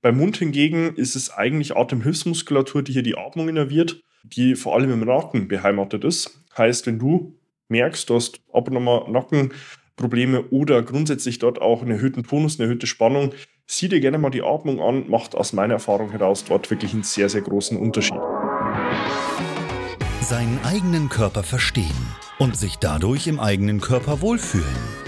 Beim Mund hingegen ist es eigentlich Atemhilfsmuskulatur, die hier die Atmung innerviert, die vor allem im Nacken beheimatet ist. Heißt, wenn du merkst, du hast ab und an Nackenprobleme oder grundsätzlich dort auch einen erhöhten Tonus, eine erhöhte Spannung, sieh dir gerne mal die Atmung an, macht aus meiner Erfahrung heraus dort wirklich einen sehr, sehr großen Unterschied. Seinen eigenen Körper verstehen und sich dadurch im eigenen Körper wohlfühlen.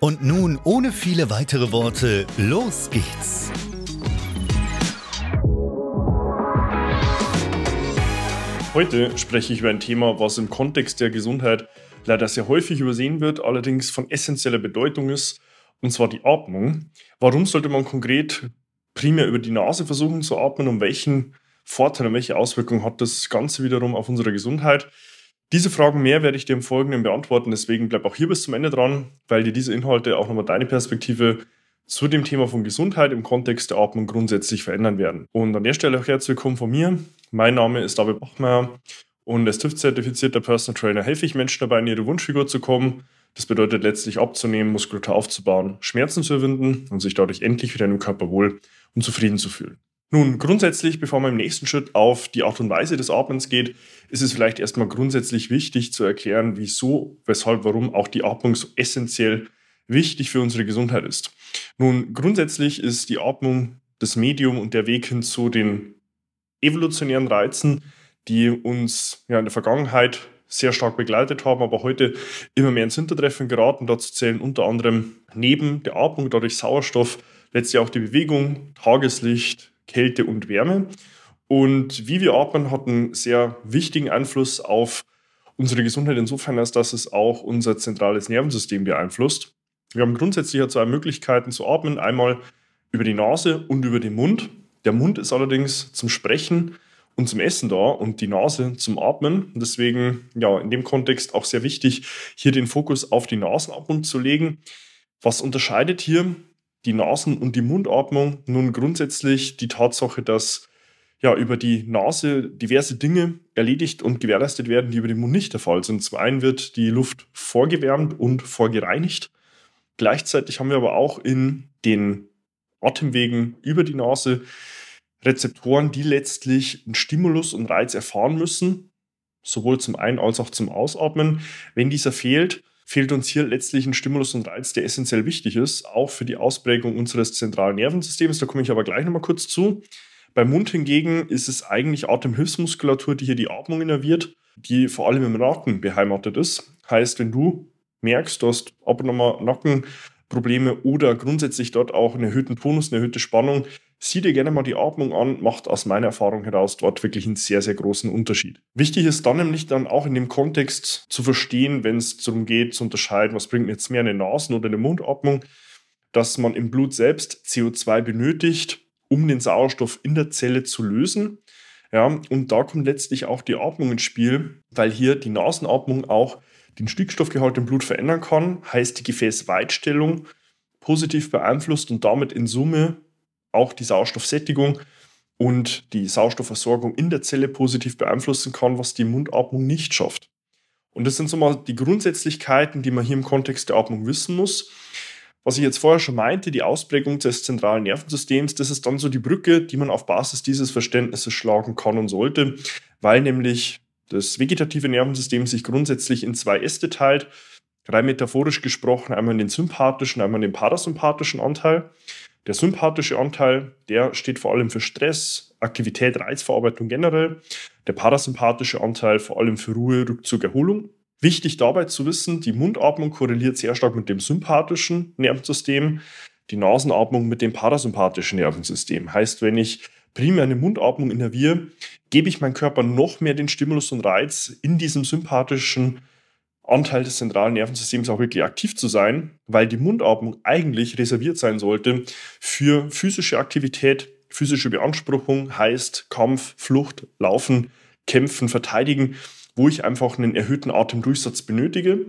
Und nun, ohne viele weitere Worte, los geht's! Heute spreche ich über ein Thema, was im Kontext der Gesundheit leider sehr häufig übersehen wird, allerdings von essentieller Bedeutung ist und zwar die Atmung. Warum sollte man konkret primär über die Nase versuchen zu atmen und welchen Vorteil und welche Auswirkungen hat das Ganze wiederum auf unsere Gesundheit? Diese Fragen mehr werde ich dir im Folgenden beantworten, deswegen bleib auch hier bis zum Ende dran, weil dir diese Inhalte auch nochmal deine Perspektive zu dem Thema von Gesundheit im Kontext der Atmung grundsätzlich verändern werden. Und an der Stelle auch herzlich willkommen von mir. Mein Name ist David Bachmeier und als TÜV-zertifizierter Personal Trainer helfe ich Menschen dabei, in ihre Wunschfigur zu kommen das bedeutet letztlich abzunehmen, Muskulatur aufzubauen, Schmerzen zu überwinden und sich dadurch endlich wieder in dem Körper wohl und zufrieden zu fühlen. Nun, grundsätzlich, bevor man im nächsten Schritt auf die Art und Weise des Atmens geht, ist es vielleicht erstmal grundsätzlich wichtig zu erklären, wieso, weshalb, warum auch die Atmung so essentiell wichtig für unsere Gesundheit ist. Nun, grundsätzlich ist die Atmung das Medium und der Weg hin zu den evolutionären Reizen, die uns ja in der Vergangenheit sehr stark begleitet haben, aber heute immer mehr ins Hintertreffen geraten. Dazu zählen unter anderem neben der Atmung, dadurch Sauerstoff, letztlich auch die Bewegung, Tageslicht, Kälte und Wärme. Und wie wir atmen, hat einen sehr wichtigen Einfluss auf unsere Gesundheit insofern, als dass es auch unser zentrales Nervensystem beeinflusst. Wir haben grundsätzlich zwei Möglichkeiten zu atmen. Einmal über die Nase und über den Mund. Der Mund ist allerdings zum Sprechen und zum Essen da und die Nase zum Atmen. Deswegen, ja, in dem Kontext auch sehr wichtig, hier den Fokus auf die Nasenatmung zu legen. Was unterscheidet hier die Nasen- und die Mundatmung? Nun grundsätzlich die Tatsache, dass ja über die Nase diverse Dinge erledigt und gewährleistet werden, die über den Mund nicht der Fall sind. Zum einen wird die Luft vorgewärmt und vorgereinigt. Gleichzeitig haben wir aber auch in den Atemwegen über die Nase Rezeptoren, die letztlich einen Stimulus und Reiz erfahren müssen, sowohl zum Ein- als auch zum Ausatmen. Wenn dieser fehlt, fehlt uns hier letztlich ein Stimulus und Reiz, der essentiell wichtig ist, auch für die Ausprägung unseres zentralen Nervensystems. Da komme ich aber gleich nochmal kurz zu. Beim Mund hingegen ist es eigentlich Atemhilfsmuskulatur, die hier die Atmung innerviert, die vor allem im Nacken beheimatet ist. Heißt, wenn du merkst, du hast ab und an mal Nackenprobleme oder grundsätzlich dort auch einen erhöhten Tonus, eine erhöhte Spannung, Sieh dir gerne mal die Atmung an, macht aus meiner Erfahrung heraus dort wirklich einen sehr, sehr großen Unterschied. Wichtig ist dann nämlich dann auch in dem Kontext zu verstehen, wenn es darum geht, zu unterscheiden, was bringt mir jetzt mehr eine Nasen- oder eine Mundatmung, dass man im Blut selbst CO2 benötigt, um den Sauerstoff in der Zelle zu lösen. Ja, und da kommt letztlich auch die Atmung ins Spiel, weil hier die Nasenatmung auch den Stickstoffgehalt im Blut verändern kann, heißt die Gefäßweitstellung positiv beeinflusst und damit in Summe auch die Sauerstoffsättigung und die Sauerstoffversorgung in der Zelle positiv beeinflussen kann, was die Mundatmung nicht schafft. Und das sind so mal die Grundsätzlichkeiten, die man hier im Kontext der Atmung wissen muss. Was ich jetzt vorher schon meinte, die Ausprägung des zentralen Nervensystems, das ist dann so die Brücke, die man auf Basis dieses Verständnisses schlagen kann und sollte, weil nämlich das vegetative Nervensystem sich grundsätzlich in zwei Äste teilt. Rein metaphorisch gesprochen einmal in den sympathischen, einmal in den parasympathischen Anteil. Der sympathische Anteil, der steht vor allem für Stress, Aktivität, Reizverarbeitung generell. Der parasympathische Anteil vor allem für Ruhe, Rückzug, Erholung. Wichtig dabei zu wissen, die Mundatmung korreliert sehr stark mit dem sympathischen Nervensystem, die Nasenatmung mit dem parasympathischen Nervensystem. Heißt, wenn ich primär eine Mundatmung innerviere, gebe ich meinem Körper noch mehr den Stimulus und Reiz, in diesem sympathischen Anteil des zentralen Nervensystems auch wirklich aktiv zu sein, weil die Mundatmung eigentlich reserviert sein sollte für physische Aktivität, physische Beanspruchung, heißt Kampf, Flucht, Laufen, Kämpfen, Verteidigen, wo ich einfach einen erhöhten Atemdurchsatz benötige.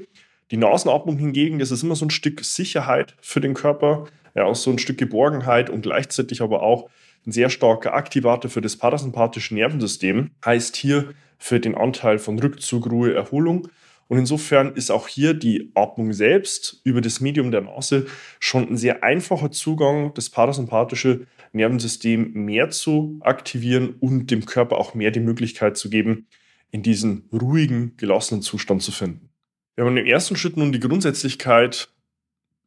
Die Nasenatmung hingegen, das ist immer so ein Stück Sicherheit für den Körper, ja, auch so ein Stück Geborgenheit und gleichzeitig aber auch ein sehr starker Aktivator für das parasympathische Nervensystem, heißt hier für den Anteil von Rückzug, Ruhe, Erholung. Und insofern ist auch hier die Atmung selbst über das Medium der Nase schon ein sehr einfacher Zugang, das parasympathische Nervensystem mehr zu aktivieren und dem Körper auch mehr die Möglichkeit zu geben, in diesen ruhigen, gelassenen Zustand zu finden. Wir haben im ersten Schritt nun die Grundsätzlichkeit,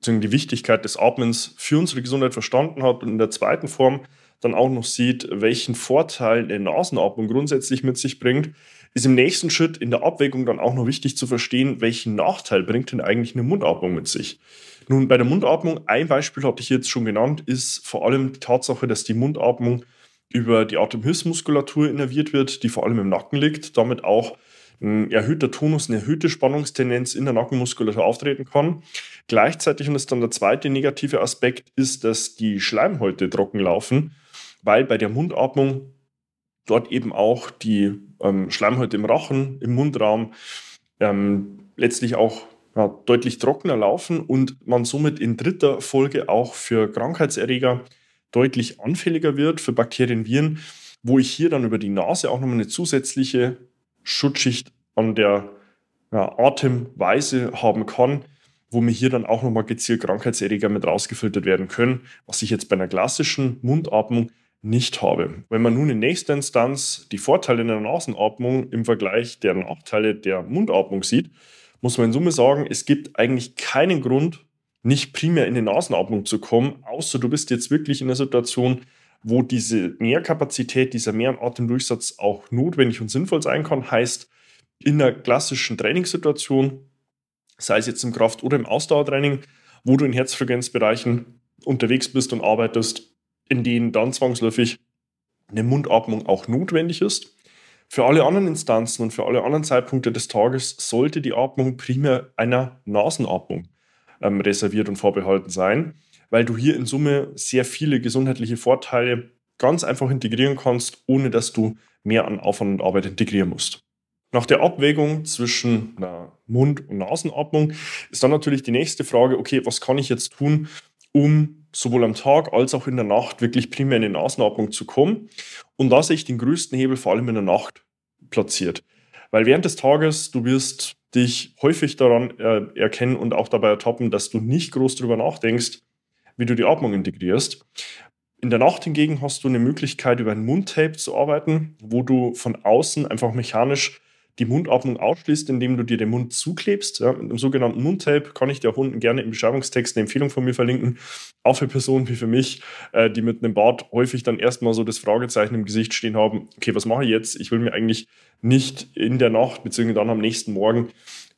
die Wichtigkeit des Atmens für unsere Gesundheit verstanden hat und in der zweiten Form dann auch noch sieht, welchen Vorteil eine Nasenatmung grundsätzlich mit sich bringt, ist im nächsten Schritt in der Abwägung dann auch noch wichtig zu verstehen, welchen Nachteil bringt denn eigentlich eine Mundatmung mit sich. Nun, bei der Mundatmung, ein Beispiel hatte ich jetzt schon genannt, ist vor allem die Tatsache, dass die Mundatmung über die Atemhilfsmuskulatur innerviert wird, die vor allem im Nacken liegt, damit auch ein erhöhter Tonus, eine erhöhte Spannungstendenz in der Nackenmuskulatur auftreten kann. Gleichzeitig, und das ist dann der zweite negative Aspekt, ist, dass die Schleimhäute trocken laufen weil bei der Mundatmung dort eben auch die ähm, Schleimhäute im Rachen, im Mundraum ähm, letztlich auch ja, deutlich trockener laufen und man somit in dritter Folge auch für Krankheitserreger deutlich anfälliger wird, für Bakterien, Viren, wo ich hier dann über die Nase auch nochmal eine zusätzliche Schutzschicht an der ja, Atemweise haben kann, wo mir hier dann auch nochmal gezielt Krankheitserreger mit rausgefiltert werden können, was ich jetzt bei einer klassischen Mundatmung nicht habe. Wenn man nun in nächster Instanz die Vorteile der Nasenatmung im Vergleich der Nachteile der Mundatmung sieht, muss man in Summe sagen, es gibt eigentlich keinen Grund, nicht primär in die Nasenatmung zu kommen, außer du bist jetzt wirklich in einer Situation, wo diese Mehrkapazität, dieser Mehratemdurchsatz auch notwendig und sinnvoll sein kann. Heißt, in einer klassischen Trainingssituation, sei es jetzt im Kraft- oder im Ausdauertraining, wo du in Herzfrequenzbereichen unterwegs bist und arbeitest, in denen dann zwangsläufig eine Mundatmung auch notwendig ist. Für alle anderen Instanzen und für alle anderen Zeitpunkte des Tages sollte die Atmung primär einer Nasenatmung ähm, reserviert und vorbehalten sein, weil du hier in Summe sehr viele gesundheitliche Vorteile ganz einfach integrieren kannst, ohne dass du mehr an Aufwand und Arbeit integrieren musst. Nach der Abwägung zwischen einer Mund- und Nasenatmung ist dann natürlich die nächste Frage, okay, was kann ich jetzt tun, um sowohl am Tag als auch in der Nacht wirklich primär in die Nasenatmung zu kommen. Und da sehe ich den größten Hebel vor allem in der Nacht platziert. Weil während des Tages, du wirst dich häufig daran äh, erkennen und auch dabei ertappen, dass du nicht groß darüber nachdenkst, wie du die Atmung integrierst. In der Nacht hingegen hast du eine Möglichkeit, über ein Mundtape zu arbeiten, wo du von außen einfach mechanisch die Mundatmung ausschließt, indem du dir den Mund zuklebst. Ja, mit einem sogenannten Mundtape kann ich dir unten gerne im Beschreibungstext eine Empfehlung von mir verlinken. Auch für Personen wie für mich, äh, die mit einem Bart häufig dann erstmal so das Fragezeichen im Gesicht stehen haben, okay, was mache ich jetzt? Ich will mir eigentlich nicht in der Nacht beziehungsweise dann am nächsten Morgen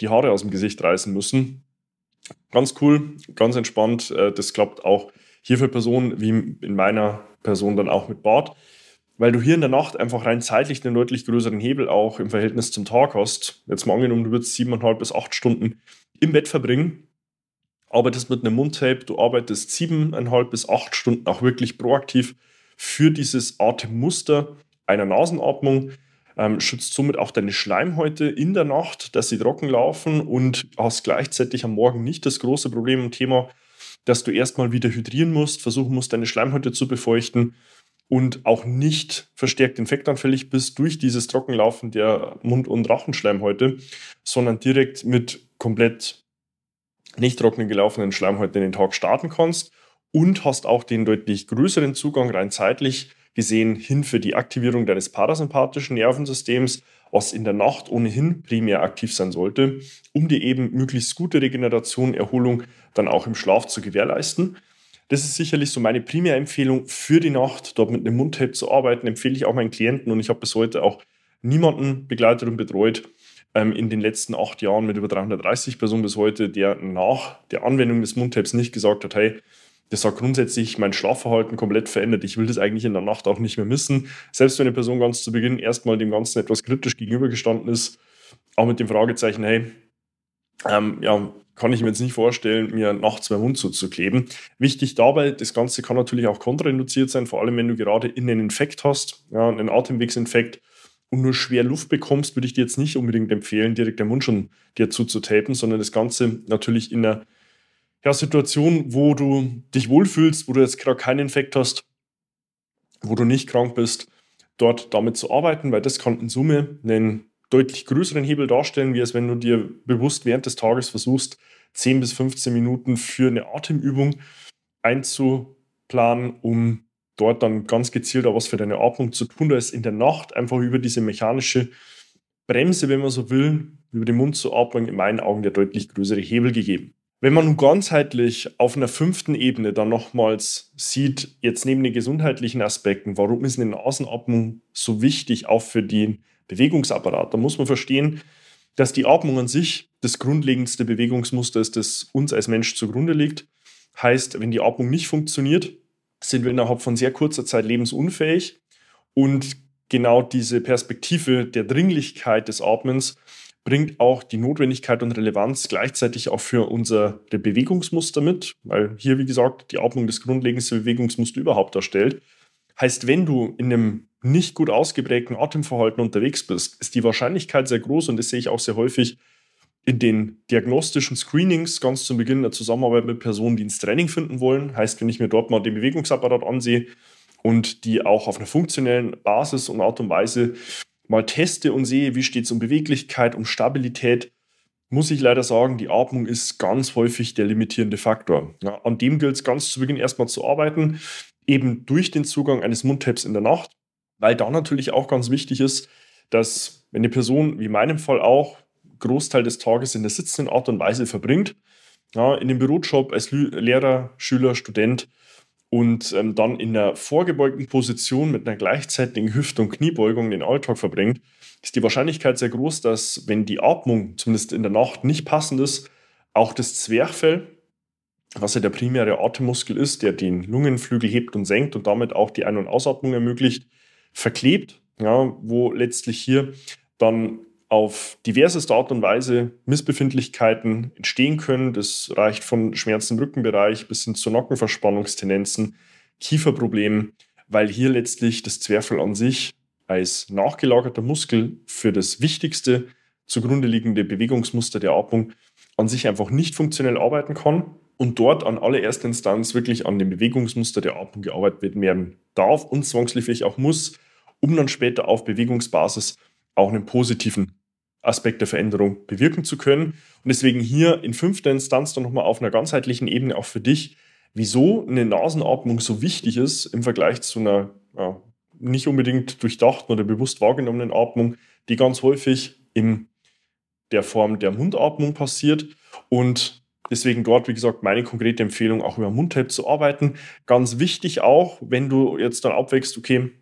die Haare aus dem Gesicht reißen müssen. Ganz cool, ganz entspannt. Äh, das klappt auch hier für Personen wie in meiner Person dann auch mit Bart weil du hier in der Nacht einfach rein zeitlich einen deutlich größeren Hebel auch im Verhältnis zum Tag hast. Jetzt mal angenommen, du würdest siebeneinhalb bis acht Stunden im Bett verbringen, arbeitest mit einem Mundtape, du arbeitest siebeneinhalb bis acht Stunden auch wirklich proaktiv für dieses Atemmuster einer Nasenatmung, ähm, schützt somit auch deine Schleimhäute in der Nacht, dass sie trocken laufen und hast gleichzeitig am Morgen nicht das große Problem und Thema, dass du erstmal wieder hydrieren musst, versuchen musst, deine Schleimhäute zu befeuchten und auch nicht verstärkt infektanfällig bist durch dieses Trockenlaufen der Mund- und Rachenschleimhäute, sondern direkt mit komplett nicht trockenen gelaufenen Schleimhäuten in den Tag starten kannst und hast auch den deutlich größeren Zugang rein zeitlich gesehen hin für die Aktivierung deines parasympathischen Nervensystems, was in der Nacht ohnehin primär aktiv sein sollte, um dir eben möglichst gute Regeneration, Erholung dann auch im Schlaf zu gewährleisten. Das ist sicherlich so meine Primärempfehlung für die Nacht, dort mit einem Mundtape zu arbeiten, empfehle ich auch meinen Klienten und ich habe bis heute auch niemanden begleitet und betreut ähm, in den letzten acht Jahren mit über 330 Personen bis heute, der nach der Anwendung des Mundtapes nicht gesagt hat, hey, das hat grundsätzlich mein Schlafverhalten komplett verändert. Ich will das eigentlich in der Nacht auch nicht mehr missen. Selbst wenn eine Person ganz zu Beginn erstmal dem Ganzen etwas kritisch gegenübergestanden ist, auch mit dem Fragezeichen, hey, ähm, ja, kann ich mir jetzt nicht vorstellen, mir nachts meinen Mund zuzukleben. Wichtig dabei, das Ganze kann natürlich auch kontrainduziert sein, vor allem wenn du gerade in einen Infekt hast, ja, einen Atemwegsinfekt und nur schwer Luft bekommst, würde ich dir jetzt nicht unbedingt empfehlen, direkt den Mund schon dir zuzutapen, sondern das Ganze natürlich in einer ja, Situation, wo du dich wohlfühlst, wo du jetzt gerade keinen Infekt hast, wo du nicht krank bist, dort damit zu arbeiten, weil das kann in Summe einen deutlich größeren Hebel darstellen, wie es wenn du dir bewusst während des Tages versuchst, 10 bis 15 Minuten für eine Atemübung einzuplanen, um dort dann ganz gezielt auch was für deine Atmung zu tun. Da ist in der Nacht einfach über diese mechanische Bremse, wenn man so will, über den Mund zu atmen, in meinen Augen der deutlich größere Hebel gegeben. Wenn man nun ganzheitlich auf einer fünften Ebene dann nochmals sieht, jetzt neben den gesundheitlichen Aspekten, warum ist eine Nasenatmung so wichtig, auch für den Bewegungsapparat, dann muss man verstehen, dass die Atmung an sich das grundlegendste Bewegungsmuster ist, das uns als Mensch zugrunde liegt. Heißt, wenn die Atmung nicht funktioniert, sind wir innerhalb von sehr kurzer Zeit lebensunfähig. Und genau diese Perspektive der Dringlichkeit des Atmens bringt auch die Notwendigkeit und Relevanz gleichzeitig auch für unsere Bewegungsmuster mit, weil hier, wie gesagt, die Atmung das grundlegendste Bewegungsmuster überhaupt darstellt. Heißt, wenn du in einem nicht gut ausgeprägten Atemverhalten unterwegs bist, ist die Wahrscheinlichkeit sehr groß und das sehe ich auch sehr häufig in den diagnostischen Screenings ganz zu Beginn der Zusammenarbeit mit Personen, die ins Training finden wollen. Heißt, wenn ich mir dort mal den Bewegungsapparat ansehe und die auch auf einer funktionellen Basis und Art und Weise mal teste und sehe, wie steht es um Beweglichkeit, um Stabilität, muss ich leider sagen, die Atmung ist ganz häufig der limitierende Faktor. Ja, an dem gilt es ganz zu Beginn erstmal zu arbeiten, eben durch den Zugang eines Mundtabs in der Nacht, weil da natürlich auch ganz wichtig ist, dass wenn eine Person, wie in meinem Fall auch, Großteil des Tages in der sitzenden Art und Weise verbringt, ja, in dem Bürojob als Lehrer, Schüler, Student und ähm, dann in einer vorgebeugten Position mit einer gleichzeitigen Hüft- und Kniebeugung den Alltag verbringt, ist die Wahrscheinlichkeit sehr groß, dass wenn die Atmung zumindest in der Nacht nicht passend ist, auch das Zwerchfell, was ja der primäre Atemmuskel ist, der den Lungenflügel hebt und senkt und damit auch die Ein- und Ausatmung ermöglicht, verklebt, ja, wo letztlich hier dann auf diverseste Art und Weise Missbefindlichkeiten entstehen können. Das reicht von Schmerzen im Rückenbereich bis hin zu Nockenverspannungstendenzen, Kieferproblemen, weil hier letztlich das Zwerchfell an sich als nachgelagerter Muskel für das wichtigste zugrunde liegende Bewegungsmuster der Atmung an sich einfach nicht funktionell arbeiten kann und dort an allererster Instanz wirklich an dem Bewegungsmuster der Atmung gearbeitet werden darf und zwangsläufig auch muss, um dann später auf Bewegungsbasis auch einen positiven Aspekt der Veränderung bewirken zu können. Und deswegen hier in fünfter Instanz dann nochmal auf einer ganzheitlichen Ebene auch für dich, wieso eine Nasenatmung so wichtig ist im Vergleich zu einer ja, nicht unbedingt durchdachten oder bewusst wahrgenommenen Atmung, die ganz häufig in der Form der Mundatmung passiert und Deswegen dort, wie gesagt, meine konkrete Empfehlung, auch über Mundtape zu arbeiten. Ganz wichtig auch, wenn du jetzt dann abwächst, okay,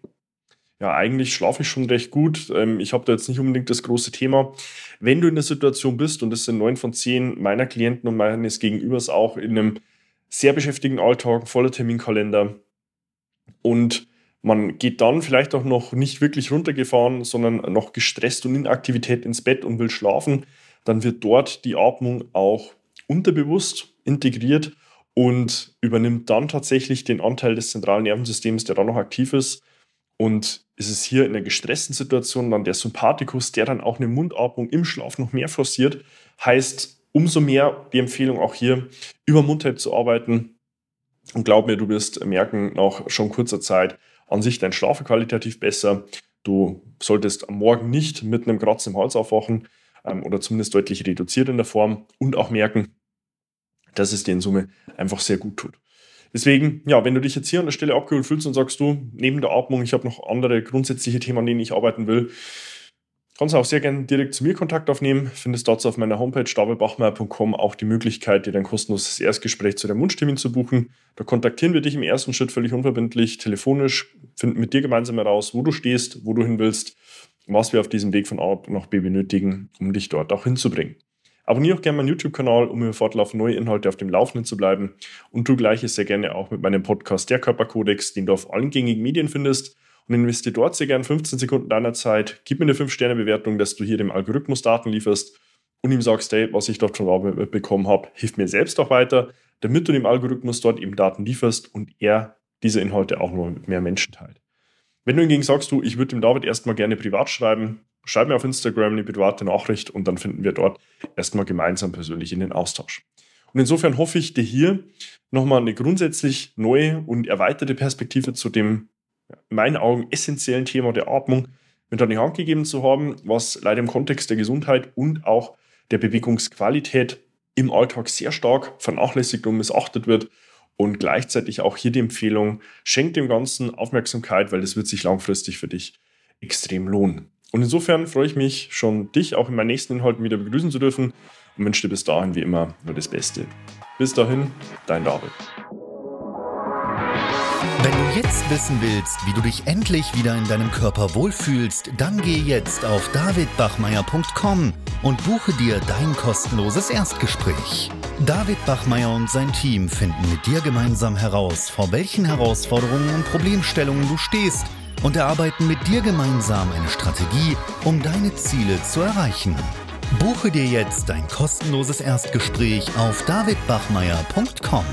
ja, eigentlich schlafe ich schon recht gut. Ähm, ich habe da jetzt nicht unbedingt das große Thema. Wenn du in der Situation bist, und das sind neun von zehn meiner Klienten und meines Gegenübers auch in einem sehr beschäftigten Alltag, voller Terminkalender und man geht dann vielleicht auch noch nicht wirklich runtergefahren, sondern noch gestresst und in Aktivität ins Bett und will schlafen, dann wird dort die Atmung auch unterbewusst integriert und übernimmt dann tatsächlich den Anteil des zentralen Nervensystems, der dann noch aktiv ist und ist es hier in einer gestressten Situation dann der Sympathikus, der dann auch eine Mundatmung im Schlaf noch mehr forciert. Heißt, umso mehr die Empfehlung auch hier über Mundtape zu arbeiten. Und glaub mir, du wirst merken, nach schon kurzer Zeit an sich dein Schlaf qualitativ besser. Du solltest am Morgen nicht mit einem Kratzen im Hals aufwachen ähm, oder zumindest deutlich reduziert in der Form und auch merken, dass es dir in Summe einfach sehr gut tut. Deswegen, ja, wenn du dich jetzt hier an der Stelle abgeholt fühlst und sagst du, neben der Atmung, ich habe noch andere grundsätzliche Themen, an denen ich arbeiten will, Kannst auch sehr gerne direkt zu mir Kontakt aufnehmen. Findest dazu auf meiner Homepage davidbachmeier.com auch die Möglichkeit, dir dein kostenloses Erstgespräch zu deinem Wunschtermin zu buchen. Da kontaktieren wir dich im ersten Schritt völlig unverbindlich, telefonisch, finden mit dir gemeinsam heraus, wo du stehst, wo du hin willst, was wir auf diesem Weg von A nach B benötigen, um dich dort auch hinzubringen. Abonniere auch gerne meinen YouTube-Kanal, um über fortlaufend neue Inhalte auf dem Laufenden zu bleiben. Und tu gleiches sehr gerne auch mit meinem Podcast Der Körperkodex, den du auf allen gängigen Medien findest und investiere dort sehr gerne 15 Sekunden deiner Zeit. Gib mir eine 5-Sterne-Bewertung, dass du hier dem Algorithmus Daten lieferst und ihm sagst, hey, was ich dort schon bekommen habe, hilft mir selbst auch weiter, damit du dem Algorithmus dort eben Daten lieferst und er diese Inhalte auch nur mit mehr Menschen teilt. Wenn du hingegen sagst, du, ich würde dem David erstmal gerne privat schreiben, schreib mir auf Instagram eine private Nachricht und dann finden wir dort erstmal gemeinsam persönlich in den Austausch. Und insofern hoffe ich dir hier nochmal eine grundsätzlich neue und erweiterte Perspektive zu dem in meinen Augen essentiellen Thema der Atmung mit an die Hand gegeben zu haben, was leider im Kontext der Gesundheit und auch der Bewegungsqualität im Alltag sehr stark vernachlässigt und missachtet wird. Und gleichzeitig auch hier die Empfehlung, schenk dem Ganzen Aufmerksamkeit, weil das wird sich langfristig für dich extrem lohnen. Und insofern freue ich mich schon, dich auch in meinen nächsten Inhalten wieder begrüßen zu dürfen und wünsche dir bis dahin wie immer nur das Beste. Bis dahin, dein David. Wenn du jetzt wissen willst, wie du dich endlich wieder in deinem Körper wohlfühlst, dann geh jetzt auf davidbachmeier.com und buche dir dein kostenloses Erstgespräch. David Bachmeier und sein Team finden mit dir gemeinsam heraus, vor welchen Herausforderungen und Problemstellungen du stehst und erarbeiten mit dir gemeinsam eine Strategie, um deine Ziele zu erreichen. Buche dir jetzt dein kostenloses Erstgespräch auf davidbachmeier.com.